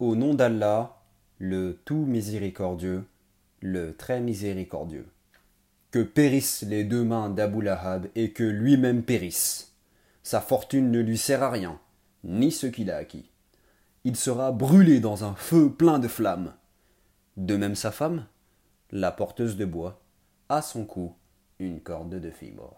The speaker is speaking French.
Au nom d'Allah, le tout miséricordieux, le très miséricordieux. Que périssent les deux mains d'Abu Lahab et que lui-même périsse. Sa fortune ne lui sert à rien, ni ce qu'il a acquis. Il sera brûlé dans un feu plein de flammes. De même sa femme, la porteuse de bois, a son cou une corde de fibre.